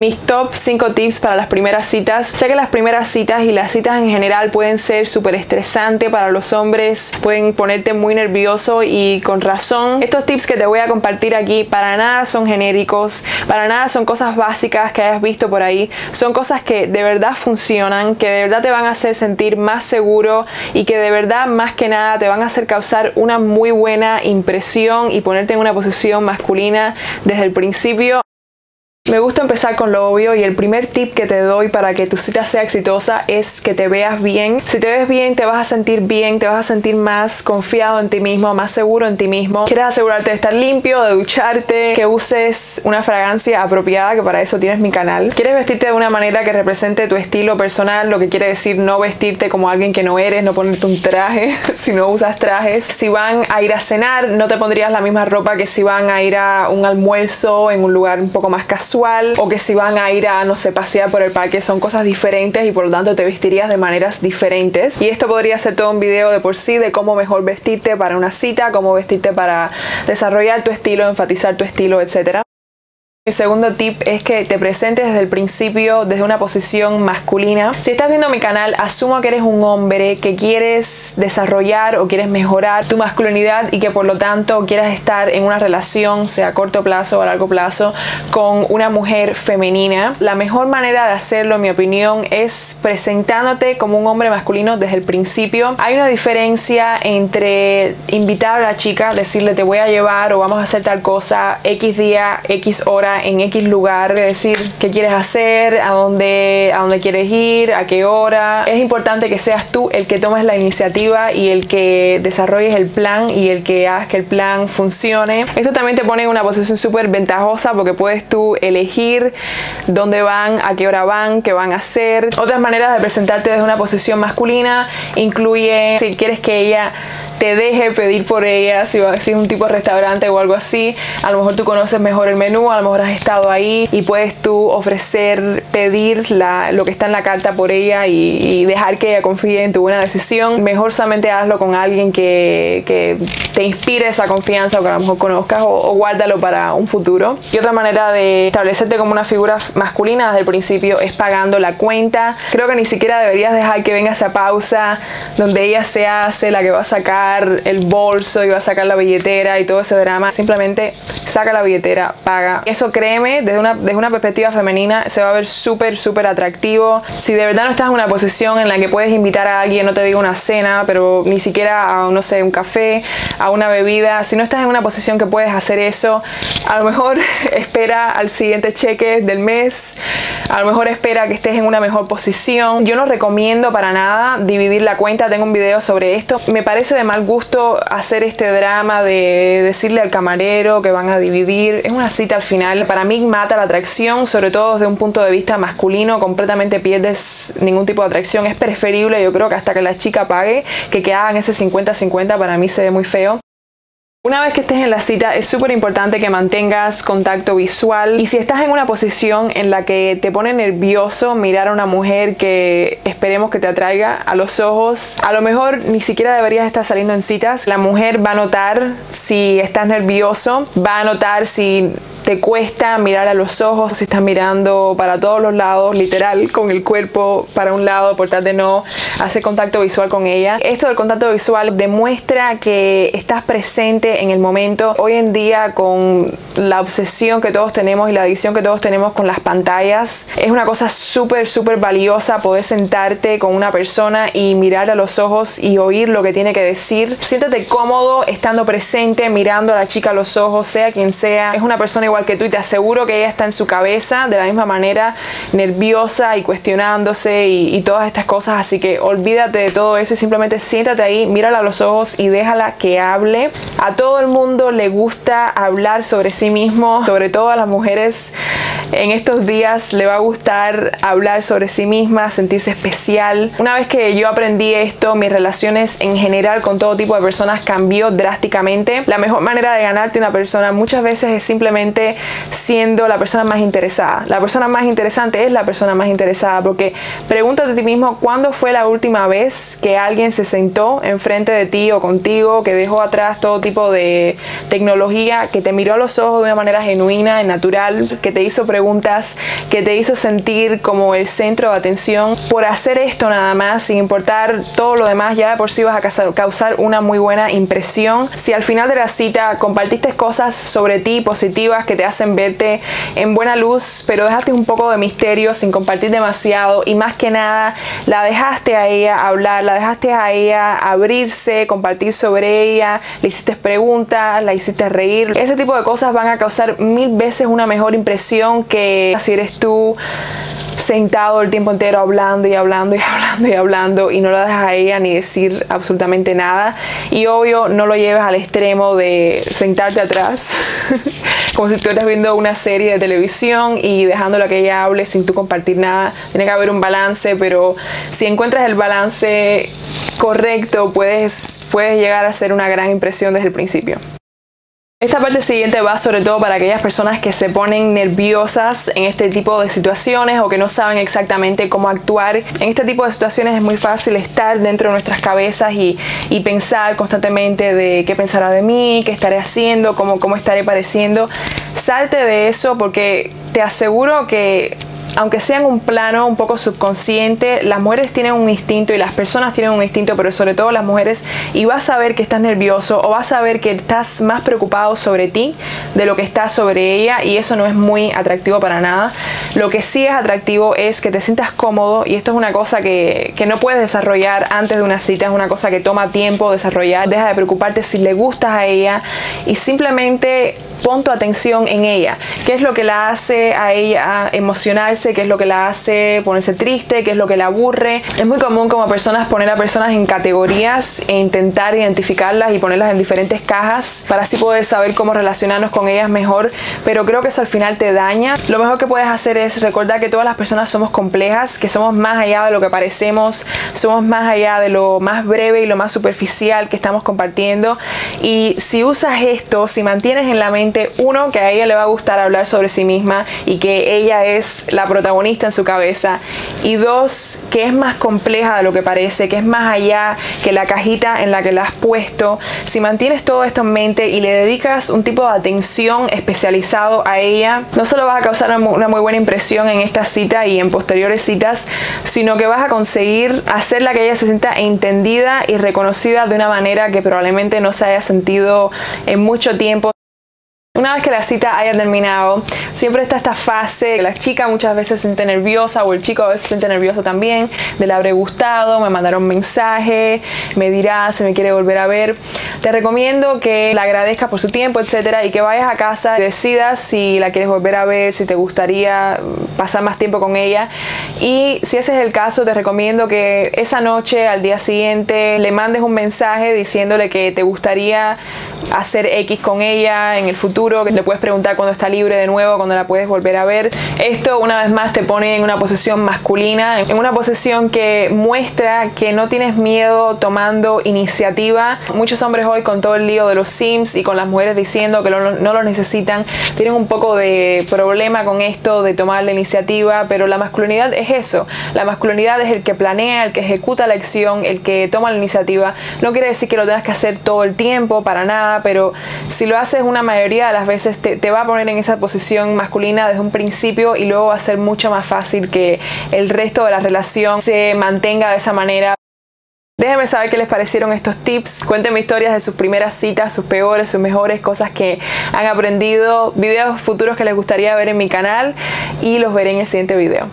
Mis top 5 tips para las primeras citas. Sé que las primeras citas y las citas en general pueden ser súper estresantes para los hombres, pueden ponerte muy nervioso y con razón. Estos tips que te voy a compartir aquí para nada son genéricos, para nada son cosas básicas que hayas visto por ahí. Son cosas que de verdad funcionan, que de verdad te van a hacer sentir más seguro y que de verdad más que nada te van a hacer causar una muy buena impresión y ponerte en una posición masculina desde el principio. Me gusta empezar con lo obvio y el primer tip que te doy para que tu cita sea exitosa es que te veas bien. Si te ves bien, te vas a sentir bien, te vas a sentir más confiado en ti mismo, más seguro en ti mismo. Quieres asegurarte de estar limpio, de ducharte, que uses una fragancia apropiada, que para eso tienes mi canal. Quieres vestirte de una manera que represente tu estilo personal, lo que quiere decir no vestirte como alguien que no eres, no ponerte un traje si no usas trajes. Si van a ir a cenar, no te pondrías la misma ropa que si van a ir a un almuerzo en un lugar un poco más casual o que si van a ir a, no sé, pasear por el parque, son cosas diferentes y por lo tanto te vestirías de maneras diferentes. Y esto podría ser todo un video de por sí de cómo mejor vestirte para una cita, cómo vestirte para desarrollar tu estilo, enfatizar tu estilo, etcétera. Mi segundo tip es que te presentes desde el principio desde una posición masculina. Si estás viendo mi canal, asumo que eres un hombre que quieres desarrollar o quieres mejorar tu masculinidad y que por lo tanto quieras estar en una relación, sea a corto plazo o a largo plazo, con una mujer femenina. La mejor manera de hacerlo, en mi opinión, es presentándote como un hombre masculino desde el principio. Hay una diferencia entre invitar a la chica, decirle te voy a llevar o vamos a hacer tal cosa X día, X hora en X lugar, decir qué quieres hacer, a dónde, a dónde quieres ir, a qué hora. Es importante que seas tú el que tomes la iniciativa y el que desarrolles el plan y el que hagas que el plan funcione. Esto también te pone en una posición súper ventajosa porque puedes tú elegir dónde van, a qué hora van, qué van a hacer. Otras maneras de presentarte desde una posición masculina incluye si quieres que ella te deje pedir por ella, si, si es un tipo de restaurante o algo así, a lo mejor tú conoces mejor el menú, a lo mejor has estado ahí y puedes tú ofrecer, pedir la, lo que está en la carta por ella y, dejar que ella confíe en tu buena decisión. Mejor solamente hazlo con alguien que, que te inspire esa confianza o que a lo mejor conozcas o, o, guárdalo para un futuro. Y otra manera de establecerte como una figura masculina desde el principio es pagando la cuenta. Creo que ni siquiera deberías dejar que venga esa pausa donde ella se hace la que va a sacar el bolso va a sacar la billetera y todo ese drama. Simplemente saca la billetera, paga. Eso créeme, desde una, desde una perspectiva femenina se va a ver súper, súper atractivo. Si de verdad no estás en una posición en la que puedes invitar a alguien, no te digo una cena, pero ni siquiera a, no sé, un café, a una bebida, si no estás en una posición que puedes hacer eso, a lo mejor espera al siguiente cheque del mes, a lo mejor espera que estés en una mejor posición. Yo no recomiendo para nada dividir la cuenta, tengo un video sobre esto. Me parece de mal gusto hacer este drama de decirle al camarero que van a dividir. Es una cita al final. Para mí mata la atracción, sobre todo desde un punto de vista masculino. Completamente pierdes ningún tipo de atracción. Es preferible, yo creo que hasta que la chica pague, que que hagan ese 50-50 para mí se ve muy feo. Una vez que estés en la cita es súper importante que mantengas contacto visual y si estás en una posición en la que te pone nervioso mirar a una mujer que esperemos que te atraiga a los ojos, a lo mejor ni siquiera deberías estar saliendo en citas. La mujer va a notar si estás nervioso, va a notar si te cuesta mirar a los ojos, si estás mirando para todos los lados, literal, con el cuerpo para un lado, por tal de no hacer contacto visual con ella. Esto del contacto visual demuestra que estás presente en el momento. Hoy en día, con la obsesión que todos tenemos y la adicción que todos tenemos con las pantallas, es una cosa súper, súper valiosa poder sentarte con una persona y mirar a los ojos y oír lo que tiene que decir. Siéntate cómodo estando presente, mirando a la chica a los ojos, sea quien sea. Es una persona igual que tú y te aseguro que ella está en su cabeza de la misma manera nerviosa y cuestionándose y, todas estas cosas. Así que olvídate de todo eso y simplemente siéntate ahí mírala a los ojos y déjala que hable. A todo el mundo le gusta hablar sobre sí mismo sobre todo a las mujeres en estos días le va a gustar hablar sobre sí misma sentirse especial una vez que yo aprendí esto mis relaciones en general con todo tipo de personas cambió drásticamente la mejor manera de ganarte una persona muchas veces es simplemente siendo la persona más interesada. La persona más interesante es la persona más interesada porque pregúntate a ti mismo cuándo fue la última vez que alguien se sentó enfrente de ti o contigo, que dejó atrás todo tipo de tecnología, que te miró a los ojos de una manera genuina y natural, que te hizo preguntas preguntas que te hizo sentir como el centro de atención. Por hacer esto nada más, sin importar todo lo demás, ya por sí vas a causar una muy buena impresión. Si al final de la cita compartiste cosas sobre ti positivas que te hacen verte en buena luz, pero dejaste un poco de misterio sin compartir demasiado y más que nada la dejaste a ella hablar, la dejaste a ella abrirse, compartir sobre ella, le hiciste preguntas, la hiciste reír. Ese tipo de cosas van a causar mil veces una mejor impresión que si eres tú sentado el tiempo entero hablando y hablando y hablando y hablando y no la dejas a ella ni decir absolutamente nada. Y obvio, no lo lleves al extremo de sentarte atrás, como si estuvieras viendo una serie de televisión y dejándola que ella hable sin tú compartir nada. Tiene que haber un balance, pero si encuentras el balance correcto, puedes, puedes llegar a hacer una gran impresión desde el principio. Esta parte siguiente va sobre todo para aquellas personas que se ponen nerviosas en este tipo de situaciones o que no saben exactamente cómo actuar. En este tipo de situaciones es muy fácil estar dentro de nuestras cabezas y, pensar constantemente de qué pensará de mí, qué estaré haciendo, cómo, cómo estaré pareciendo. Salte de eso porque te aseguro que aunque sea en un plano un poco subconsciente, las mujeres tienen un instinto y las personas tienen un instinto, pero sobre todo las mujeres, y vas a ver que estás nervioso o vas a ver que estás más preocupado sobre ti de lo que estás sobre ella y eso no es muy atractivo para nada. Lo que sí es atractivo es que te sientas cómodo y esto es una cosa que, que no puedes desarrollar antes de una cita, es una cosa que toma tiempo desarrollar. Deja de preocuparte si le gustas a ella y simplemente pon tu atención en ella. ¿Qué es lo que la hace a ella emocionarse? ¿Qué es lo que la hace ponerse triste? ¿Qué es lo que la aburre? Es muy común como personas poner a personas en categorías e intentar identificarlas y ponerlas en diferentes cajas para así poder saber cómo relacionarnos con ellas mejor, pero creo que eso al final te daña. Lo mejor que puedes hacer es recordar que todas las personas somos complejas, que somos más allá de lo que parecemos, somos más allá de lo más breve y lo más superficial que estamos compartiendo y si usas esto, si mantienes en la mente uno, que a ella le va a gustar hablar sobre sí misma y que ella es la protagonista en su cabeza. Y dos, que es más compleja de lo que parece, que es más allá que la cajita en la que la has puesto. Si mantienes todo esto en mente y le dedicas un tipo de atención especializado a ella, no solo vas a causar una muy buena impresión en esta cita y en posteriores citas, sino que vas a conseguir hacerla que ella se sienta entendida y reconocida de una manera que probablemente no se haya sentido en mucho tiempo. Una vez que la cita haya terminado, siempre está esta fase, la chica muchas veces se siente nerviosa o el chico a veces siente nervioso también, de le habré gustado, me mandaron mensaje, me dirá si me quiere volver a ver. Te recomiendo que la agradezcas por su tiempo, etcétera, y que vayas a casa y decidas si la quieres volver a ver, si te gustaría pasar más tiempo con ella. Y si ese es el caso, te recomiendo que esa noche, al día siguiente, le mandes un mensaje diciéndole que te gustaría hacer X con ella en el futuro, que le puedes preguntar cuando está libre de nuevo, cuando la puedes volver a ver. Esto una vez más te pone en una posición masculina, en una posición que muestra que no tienes miedo tomando iniciativa. Muchos hombres hoy con todo el lío de los Sims y con las mujeres diciendo que no lo necesitan, tienen un poco de problema con esto de tomar la iniciativa, pero la masculinidad es eso. La masculinidad es el que planea, el que ejecuta la acción, el que toma la iniciativa. No quiere decir que lo tengas que hacer todo el tiempo, para nada pero si lo haces una mayoría de las veces te, va a poner en esa posición masculina desde un principio y luego va a ser mucho más fácil que el resto de la relación se mantenga de esa manera. Déjenme saber qué les parecieron estos tips. Cuéntenme historias de sus primeras citas, sus peores, sus mejores, cosas que han aprendido, videos futuros que les gustaría ver en mi canal y los veré en el siguiente video.